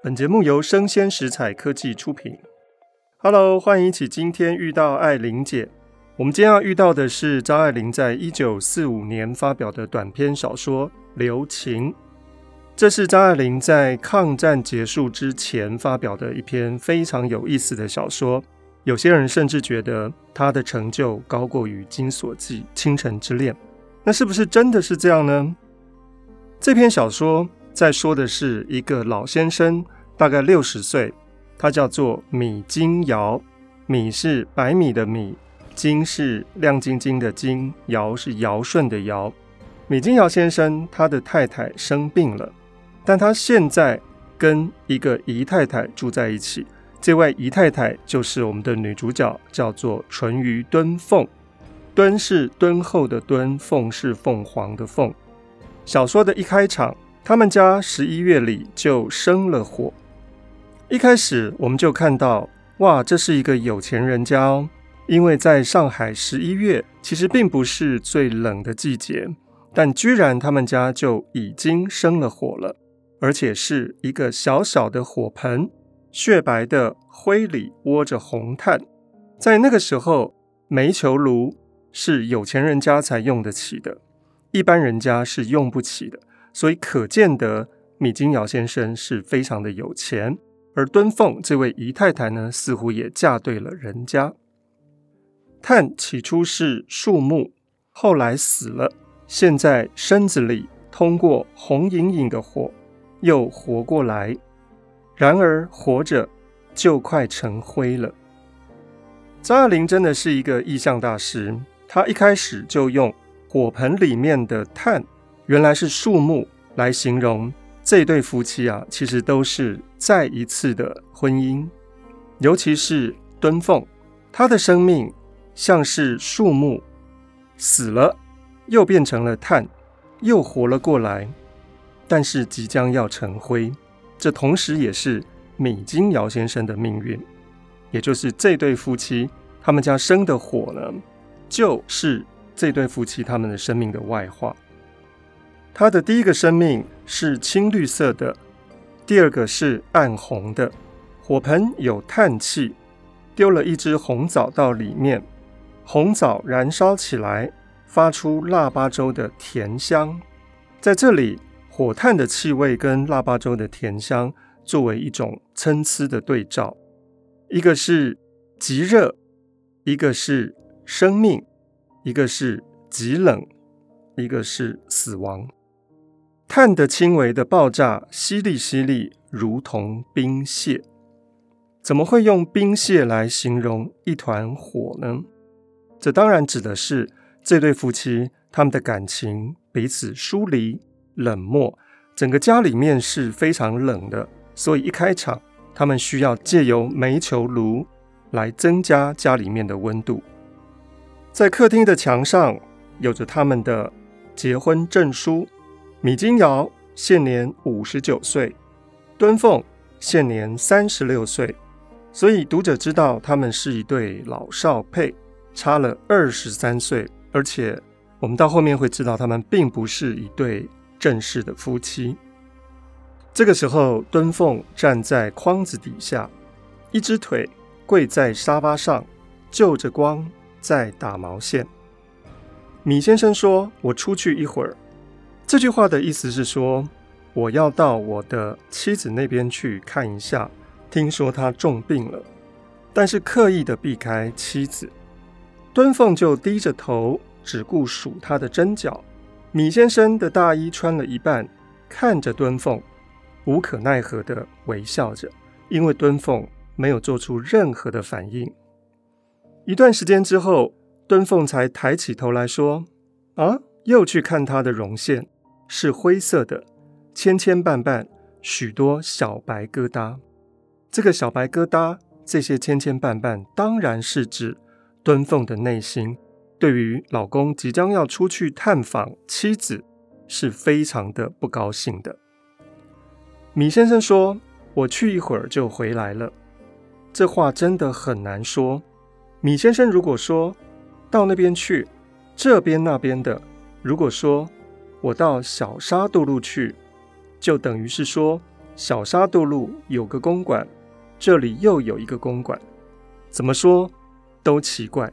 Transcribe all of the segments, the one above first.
本节目由生鲜食采科技出品。Hello，欢迎一起今天遇到艾琳姐。我们今天要遇到的是张爱玲在一九四五年发表的短篇小说《留情》。这是张爱玲在抗战结束之前发表的一篇非常有意思的小说。有些人甚至觉得她的成就高过于《金锁记》《倾城之恋》。那是不是真的是这样呢？这篇小说。在说的是一个老先生，大概六十岁，他叫做米金尧。米是白米的米，金是亮晶晶的金，尧是尧舜的尧。米金尧先生他的太太生病了，但他现在跟一个姨太太住在一起。这位姨太太就是我们的女主角，叫做淳于敦凤。敦是敦厚的敦，凤是凤凰的凤。小说的一开场。他们家十一月里就生了火。一开始我们就看到，哇，这是一个有钱人家哦。因为在上海十一月其实并不是最冷的季节，但居然他们家就已经生了火了，而且是一个小小的火盆，雪白的灰里窝着红炭。在那个时候，煤球炉是有钱人家才用得起的，一般人家是用不起的。所以可见得米金尧先生是非常的有钱，而敦凤这位姨太太呢，似乎也嫁对了人家。炭起初是树木，后来死了，现在身子里通过红莹莹的火又活过来，然而活着就快成灰了。张爱玲真的是一个意象大师，她一开始就用火盆里面的炭。原来是树木来形容这对夫妻啊，其实都是再一次的婚姻。尤其是敦凤，她的生命像是树木，死了又变成了炭，又活了过来，但是即将要成灰。这同时也是米金尧先生的命运，也就是这对夫妻他们家生的火呢，就是这对夫妻他们的生命的外化。他的第一个生命是青绿色的，第二个是暗红的。火盆有炭气，丢了一只红枣到里面，红枣燃烧起来，发出腊八粥的甜香。在这里，火炭的气味跟腊八粥的甜香作为一种参差的对照，一个是极热，一个是生命，一个是极冷，一个是死亡。碳的轻微的爆炸，淅沥淅沥，如同冰屑。怎么会用冰屑来形容一团火呢？这当然指的是这对夫妻他们的感情彼此疏离、冷漠，整个家里面是非常冷的。所以一开场，他们需要借由煤球炉来增加家里面的温度。在客厅的墙上，有着他们的结婚证书。米金尧现年五十九岁，敦凤现年三十六岁，所以读者知道他们是一对老少配，差了二十三岁。而且我们到后面会知道，他们并不是一对正式的夫妻。这个时候，敦凤站在筐子底下，一只腿跪在沙发上，就着光在打毛线。米先生说：“我出去一会儿。”这句话的意思是说，我要到我的妻子那边去看一下，听说她重病了，但是刻意的避开妻子。敦凤就低着头，只顾数她的针脚。米先生的大衣穿了一半，看着敦凤，无可奈何的微笑着，因为敦凤没有做出任何的反应。一段时间之后，敦凤才抬起头来说：“啊，又去看她的绒线。”是灰色的，千千绊绊，许多小白疙瘩。这个小白疙瘩，这些千千绊绊，当然是指敦凤的内心，对于老公即将要出去探访妻子，是非常的不高兴的。米先生说：“我去一会儿就回来了。”这话真的很难说。米先生如果说到那边去，这边那边的，如果说。我到小沙渡路去，就等于是说小沙渡路有个公馆，这里又有一个公馆，怎么说都奇怪。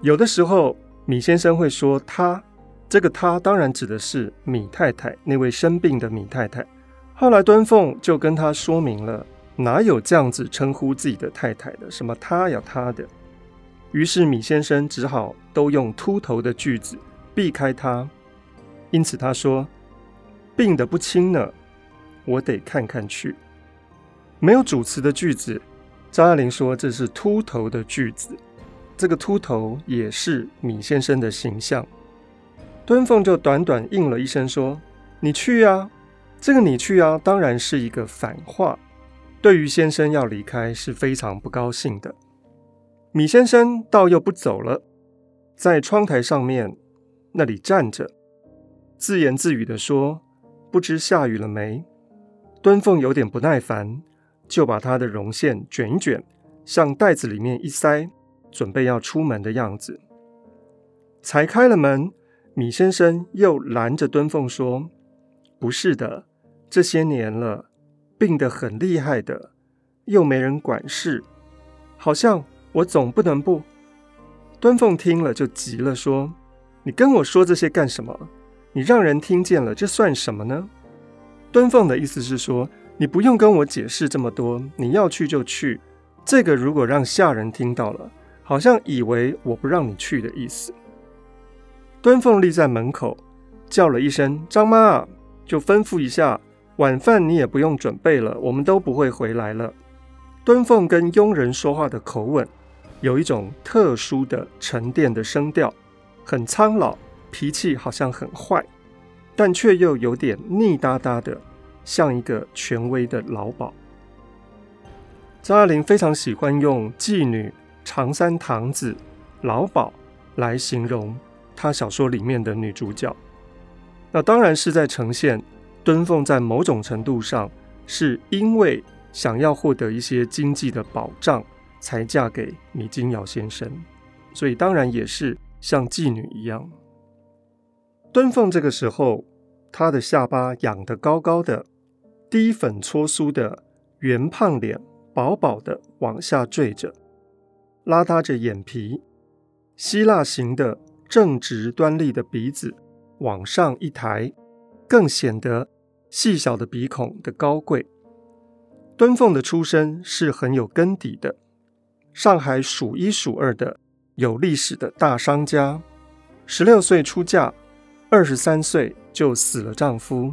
有的时候，米先生会说他，这个他当然指的是米太太，那位生病的米太太。后来端凤就跟他说明了，哪有这样子称呼自己的太太的，什么他呀他的。于是米先生只好都用秃头的句子避开他，因此他说：“病得不轻呢，我得看看去。”没有主词的句子，张爱玲说这是秃头的句子。这个秃头也是米先生的形象。敦凤就短短应了一声说：“你去呀。”这个“你去呀”当然是一个反话，对于先生要离开是非常不高兴的。米先生倒又不走了，在窗台上面那里站着，自言自语地说：“不知下雨了没？”敦凤有点不耐烦，就把他的绒线卷一卷，向袋子里面一塞，准备要出门的样子。才开了门，米先生又拦着敦凤说：“不是的，这些年了，病得很厉害的，又没人管事，好像……”我总不能不。敦凤听了就急了，说：“你跟我说这些干什么？你让人听见了，这算什么呢？”敦凤的意思是说：“你不用跟我解释这么多，你要去就去。这个如果让下人听到了，好像以为我不让你去的意思。”敦凤立在门口，叫了一声“张妈”，就吩咐一下晚饭你也不用准备了，我们都不会回来了。敦凤跟佣人说话的口吻。有一种特殊的沉淀的声调，很苍老，脾气好像很坏，但却又有点腻哒哒的，像一个权威的老鸨。张爱玲非常喜欢用妓女、长三堂子、老鸨来形容她小说里面的女主角，那当然是在呈现敦凤在某种程度上是因为想要获得一些经济的保障。才嫁给米金尧先生，所以当然也是像妓女一样。敦凤这个时候，她的下巴仰得高高的，低粉搓酥的圆胖脸薄薄的往下坠着，拉搭着眼皮，希腊型的正直端立的鼻子往上一抬，更显得细小的鼻孔的高贵。敦凤的出身是很有根底的。上海数一数二的有历史的大商家，十六岁出嫁，二十三岁就死了丈夫，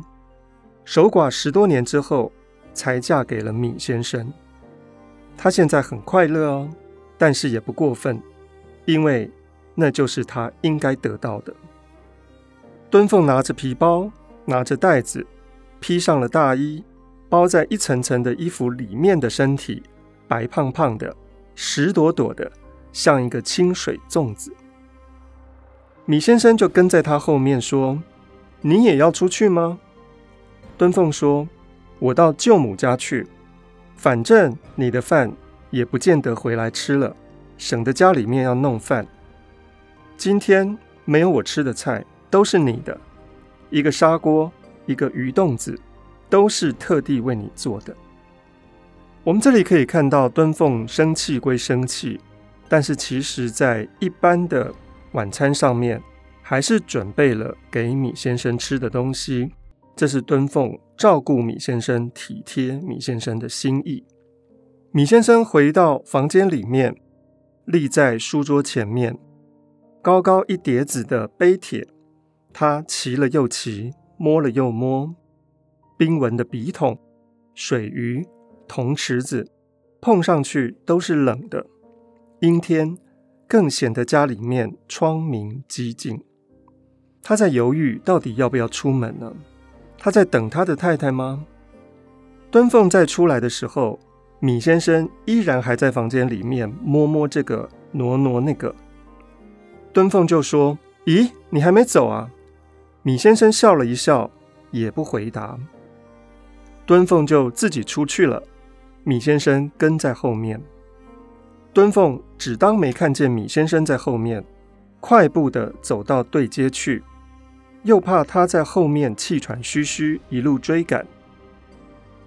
守寡十多年之后才嫁给了米先生。她现在很快乐哦，但是也不过分，因为那就是她应该得到的。敦凤拿着皮包，拿着袋子，披上了大衣，包在一层层的衣服里面的身体，白胖胖的。石朵朵的，像一个清水粽子。米先生就跟在他后面说：“你也要出去吗？”敦凤说：“我到舅母家去，反正你的饭也不见得回来吃了，省得家里面要弄饭。今天没有我吃的菜，都是你的，一个砂锅，一个鱼冻子，都是特地为你做的。”我们这里可以看到，敦凤生气归生气，但是其实在一般的晚餐上面，还是准备了给米先生吃的东西。这是敦凤照顾米先生、体贴米先生的心意。米先生回到房间里面，立在书桌前面，高高一叠子的碑帖，他骑了又骑，摸了又摸，冰纹的笔筒、水鱼。铜池子碰上去都是冷的，阴天更显得家里面窗明几净。他在犹豫到底要不要出门呢？他在等他的太太吗？敦凤在出来的时候，米先生依然还在房间里面摸摸这个挪挪那个。敦凤就说：“咦，你还没走啊？”米先生笑了一笑，也不回答。敦凤就自己出去了。米先生跟在后面，敦凤只当没看见米先生在后面，快步地走到对街去，又怕他在后面气喘吁吁，一路追赶。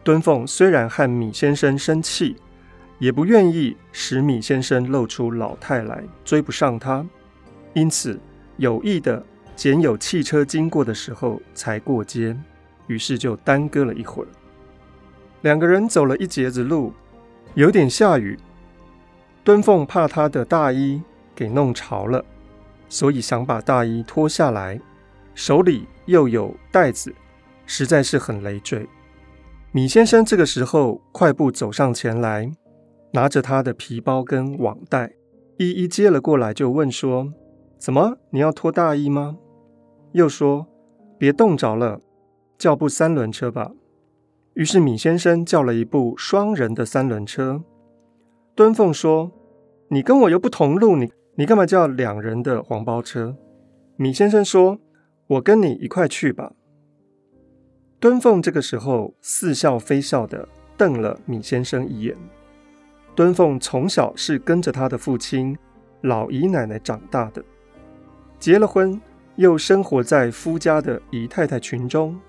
敦凤虽然和米先生生气，也不愿意使米先生露出老态来，追不上他，因此有意的拣有汽车经过的时候才过街，于是就耽搁了一会儿。两个人走了一截子路，有点下雨，敦凤怕他的大衣给弄潮了，所以想把大衣脱下来，手里又有袋子，实在是很累赘。米先生这个时候快步走上前来，拿着他的皮包跟网袋，一一接了过来，就问说：“怎么，你要脱大衣吗？”又说：“别冻着了，叫部三轮车吧。”于是米先生叫了一部双人的三轮车。敦凤说：“你跟我又不同路，你你干嘛叫两人的黄包车？”米先生说：“我跟你一块去吧。”敦凤这个时候似笑非笑地瞪了米先生一眼。敦凤从小是跟着他的父亲、老姨奶奶长大的，结了婚又生活在夫家的姨太太群中，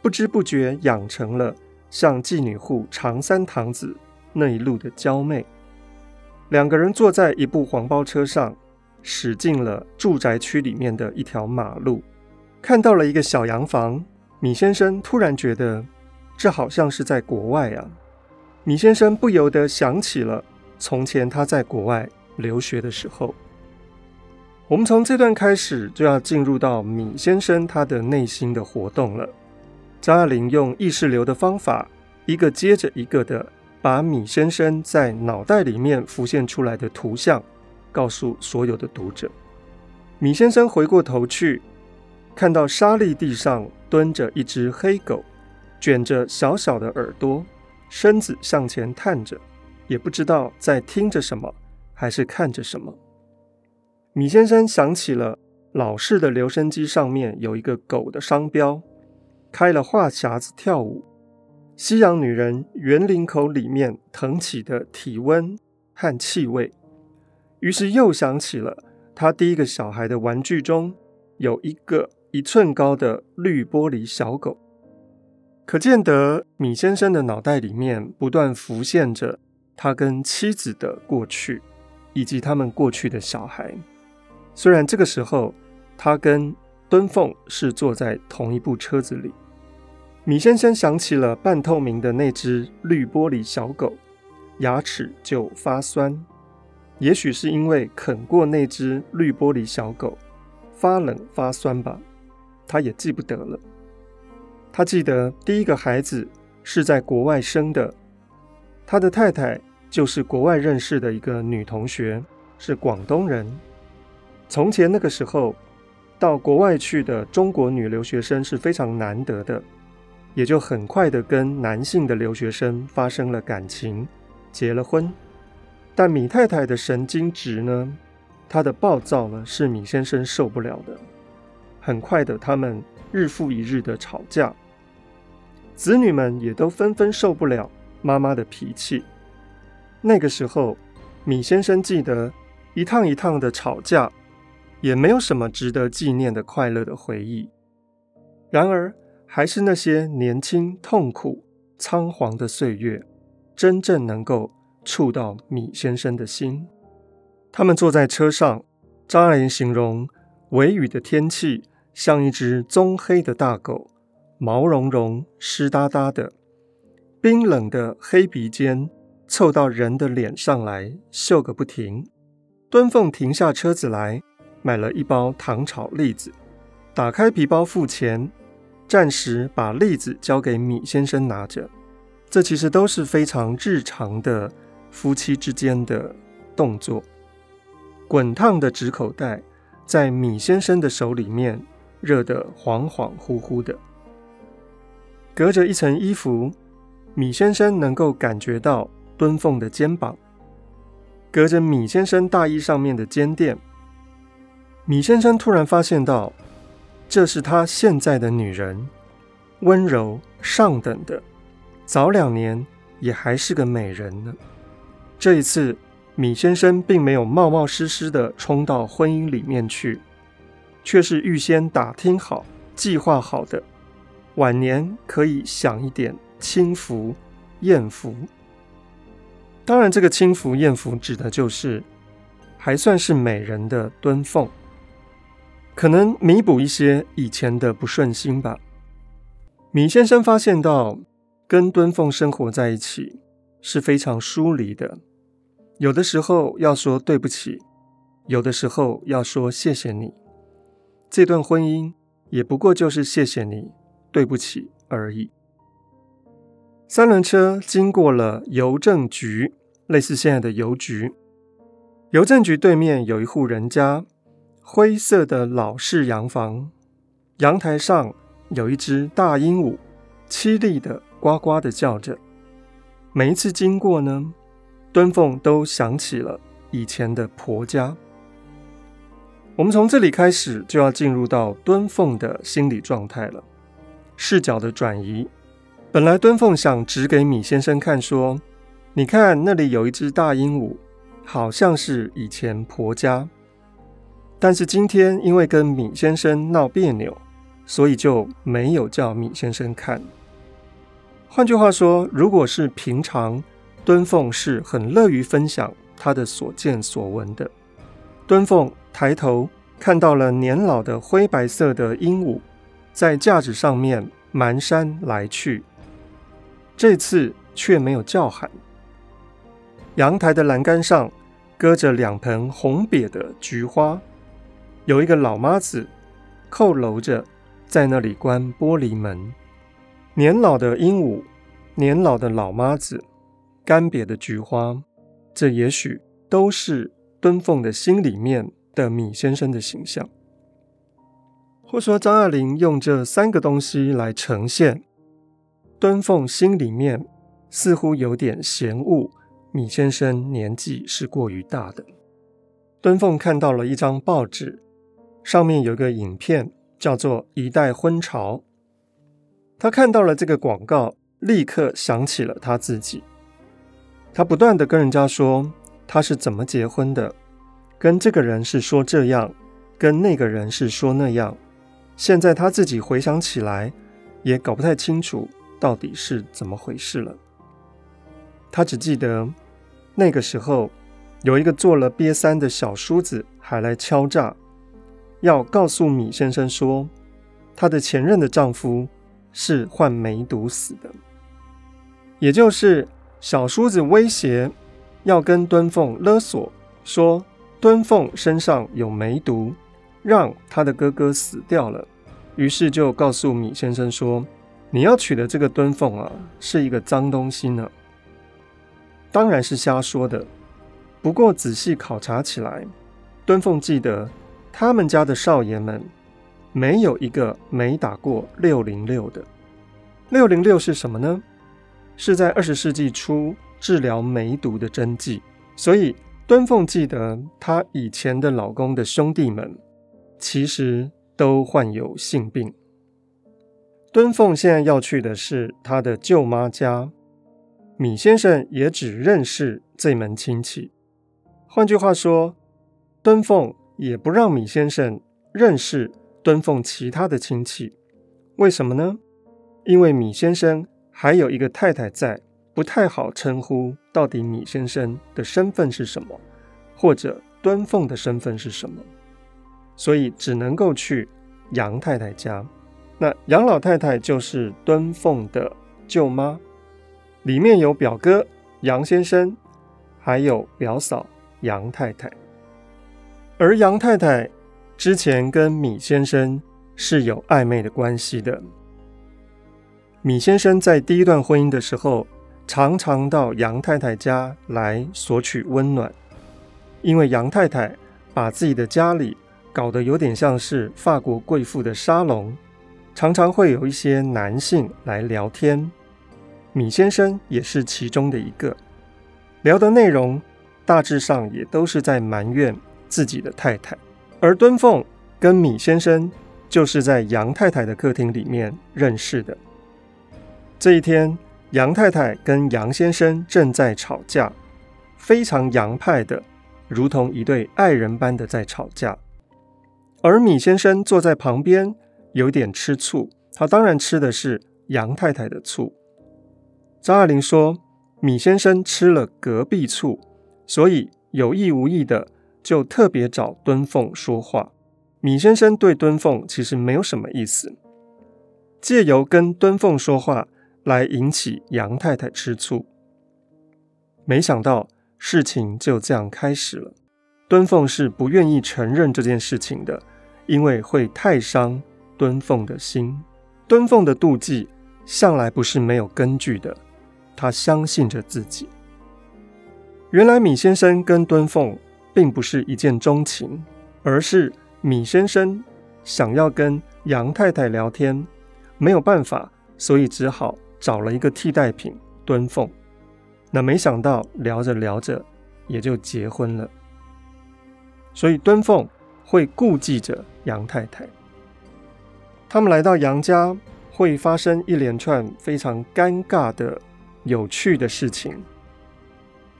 不知不觉养成了像妓女户长三堂子那一路的娇媚。两个人坐在一部黄包车上，驶进了住宅区里面的一条马路，看到了一个小洋房。米先生突然觉得，这好像是在国外啊！米先生不由得想起了从前他在国外留学的时候。我们从这段开始就要进入到米先生他的内心的活动了。张爱玲用意识流的方法，一个接着一个的把米先生在脑袋里面浮现出来的图像，告诉所有的读者。米先生回过头去。看到沙砾地上蹲着一只黑狗，卷着小小的耳朵，身子向前探着，也不知道在听着什么，还是看着什么。米先生想起了老式的留声机上面有一个狗的商标，开了话匣子跳舞，西洋女人圆领口里面腾起的体温和气味，于是又想起了他第一个小孩的玩具中有一个。一寸高的绿玻璃小狗，可见得米先生的脑袋里面不断浮现着他跟妻子的过去，以及他们过去的小孩。虽然这个时候他跟敦凤是坐在同一部车子里，米先生想起了半透明的那只绿玻璃小狗，牙齿就发酸。也许是因为啃过那只绿玻璃小狗，发冷发酸吧。他也记不得了。他记得第一个孩子是在国外生的，他的太太就是国外认识的一个女同学，是广东人。从前那个时候，到国外去的中国女留学生是非常难得的，也就很快的跟男性的留学生发生了感情，结了婚。但米太太的神经质呢，她的暴躁呢，是米先生受不了的。很快的，他们日复一日的吵架，子女们也都纷纷受不了妈妈的脾气。那个时候，米先生记得一趟一趟的吵架，也没有什么值得纪念的快乐的回忆。然而，还是那些年轻、痛苦、仓皇的岁月，真正能够触到米先生的心。他们坐在车上，张爱玲形容微雨的天气。像一只棕黑的大狗，毛茸茸、湿哒哒的，冰冷的黑鼻尖凑到人的脸上来，嗅个不停。敦凤停下车子来，买了一包糖炒栗子，打开皮包付钱，暂时把栗子交给米先生拿着。这其实都是非常日常的夫妻之间的动作。滚烫的纸口袋在米先生的手里面。热得恍恍惚惚的，隔着一层衣服，米先生能够感觉到敦凤的肩膀；隔着米先生大衣上面的肩垫，米先生突然发现到，这是他现在的女人，温柔上等的，早两年也还是个美人呢。这一次，米先生并没有冒冒失失的冲到婚姻里面去。却是预先打听好、计划好的，晚年可以享一点清福、艳福。当然，这个清福、艳福指的就是还算是美人的敦凤，可能弥补一些以前的不顺心吧。米先生发现到，跟敦凤生活在一起是非常疏离的，有的时候要说对不起，有的时候要说谢谢你。这段婚姻也不过就是谢谢你，对不起而已。三轮车经过了邮政局，类似现在的邮局。邮政局对面有一户人家，灰色的老式洋房，阳台上有一只大鹦鹉，凄厉的呱呱的叫着。每一次经过呢，敦凤都想起了以前的婆家。我们从这里开始就要进入到敦凤的心理状态了，视角的转移。本来敦凤想指给米先生看，说：“你看那里有一只大鹦鹉，好像是以前婆家。”但是今天因为跟米先生闹别扭，所以就没有叫米先生看。换句话说，如果是平常，敦凤是很乐于分享他的所见所闻的。敦凤抬头看到了年老的灰白色的鹦鹉，在架子上面蹒跚来去，这次却没有叫喊。阳台的栏杆上搁着两盆红瘪的菊花，有一个老妈子佝僂着在那里关玻璃门。年老的鹦鹉，年老的老妈子，干瘪的菊花，这也许都是。敦凤的心里面的米先生的形象，或说张爱玲用这三个东西来呈现敦凤心里面似乎有点嫌恶米先生年纪是过于大的。敦凤看到了一张报纸，上面有个影片叫做《一代婚潮》，他看到了这个广告，立刻想起了他自己，他不断地跟人家说。他是怎么结婚的？跟这个人是说这样，跟那个人是说那样。现在他自己回想起来，也搞不太清楚到底是怎么回事了。他只记得那个时候有一个做了瘪三的小叔子还来敲诈，要告诉米先生说，他的前任的丈夫是患梅毒死的，也就是小叔子威胁。要跟敦凤勒索，说敦凤身上有梅毒，让他的哥哥死掉了。于是就告诉米先生说：“你要娶的这个敦凤啊，是一个脏东西呢。”当然是瞎说的。不过仔细考察起来，敦凤记得他们家的少爷们没有一个没打过六零六的。六零六是什么呢？是在二十世纪初。治疗梅毒的针剂，所以敦凤记得她以前的老公的兄弟们其实都患有性病。敦凤现在要去的是她的舅妈家，米先生也只认识这门亲戚。换句话说，敦凤也不让米先生认识敦凤其他的亲戚。为什么呢？因为米先生还有一个太太在。不太好称呼到底米先生的身份是什么，或者敦凤的身份是什么，所以只能够去杨太太家。那杨老太太就是敦凤的舅妈，里面有表哥杨先生，还有表嫂杨太太。而杨太太之前跟米先生是有暧昧的关系的。米先生在第一段婚姻的时候，常常到杨太太家来索取温暖，因为杨太太把自己的家里搞得有点像是法国贵妇的沙龙，常常会有一些男性来聊天。米先生也是其中的一个，聊的内容大致上也都是在埋怨自己的太太。而敦凤跟米先生就是在杨太太的客厅里面认识的。这一天。杨太太跟杨先生正在吵架，非常洋派的，如同一对爱人般的在吵架。而米先生坐在旁边，有点吃醋。他当然吃的是杨太太的醋。张爱玲说：“米先生吃了隔壁醋，所以有意无意的就特别找敦凤说话。米先生对敦凤其实没有什么意思，借由跟敦凤说话来引起杨太太吃醋。没想到事情就这样开始了。敦凤是不愿意承认这件事情的，因为会太伤敦凤的心。敦凤的妒忌向来不是没有根据的。”他相信着自己。原来米先生跟敦凤并不是一见钟情，而是米先生想要跟杨太太聊天，没有办法，所以只好找了一个替代品敦凤。那没想到聊着聊着也就结婚了。所以敦凤会顾忌着杨太太。他们来到杨家，会发生一连串非常尴尬的。有趣的事情，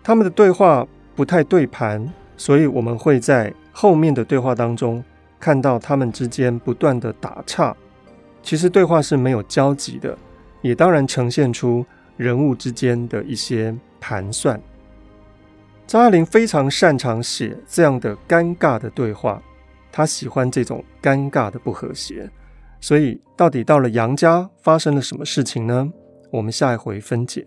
他们的对话不太对盘，所以我们会在后面的对话当中看到他们之间不断的打岔。其实对话是没有交集的，也当然呈现出人物之间的一些盘算。张爱玲非常擅长写这样的尴尬的对话，她喜欢这种尴尬的不和谐。所以，到底到了杨家发生了什么事情呢？我们下一回分解。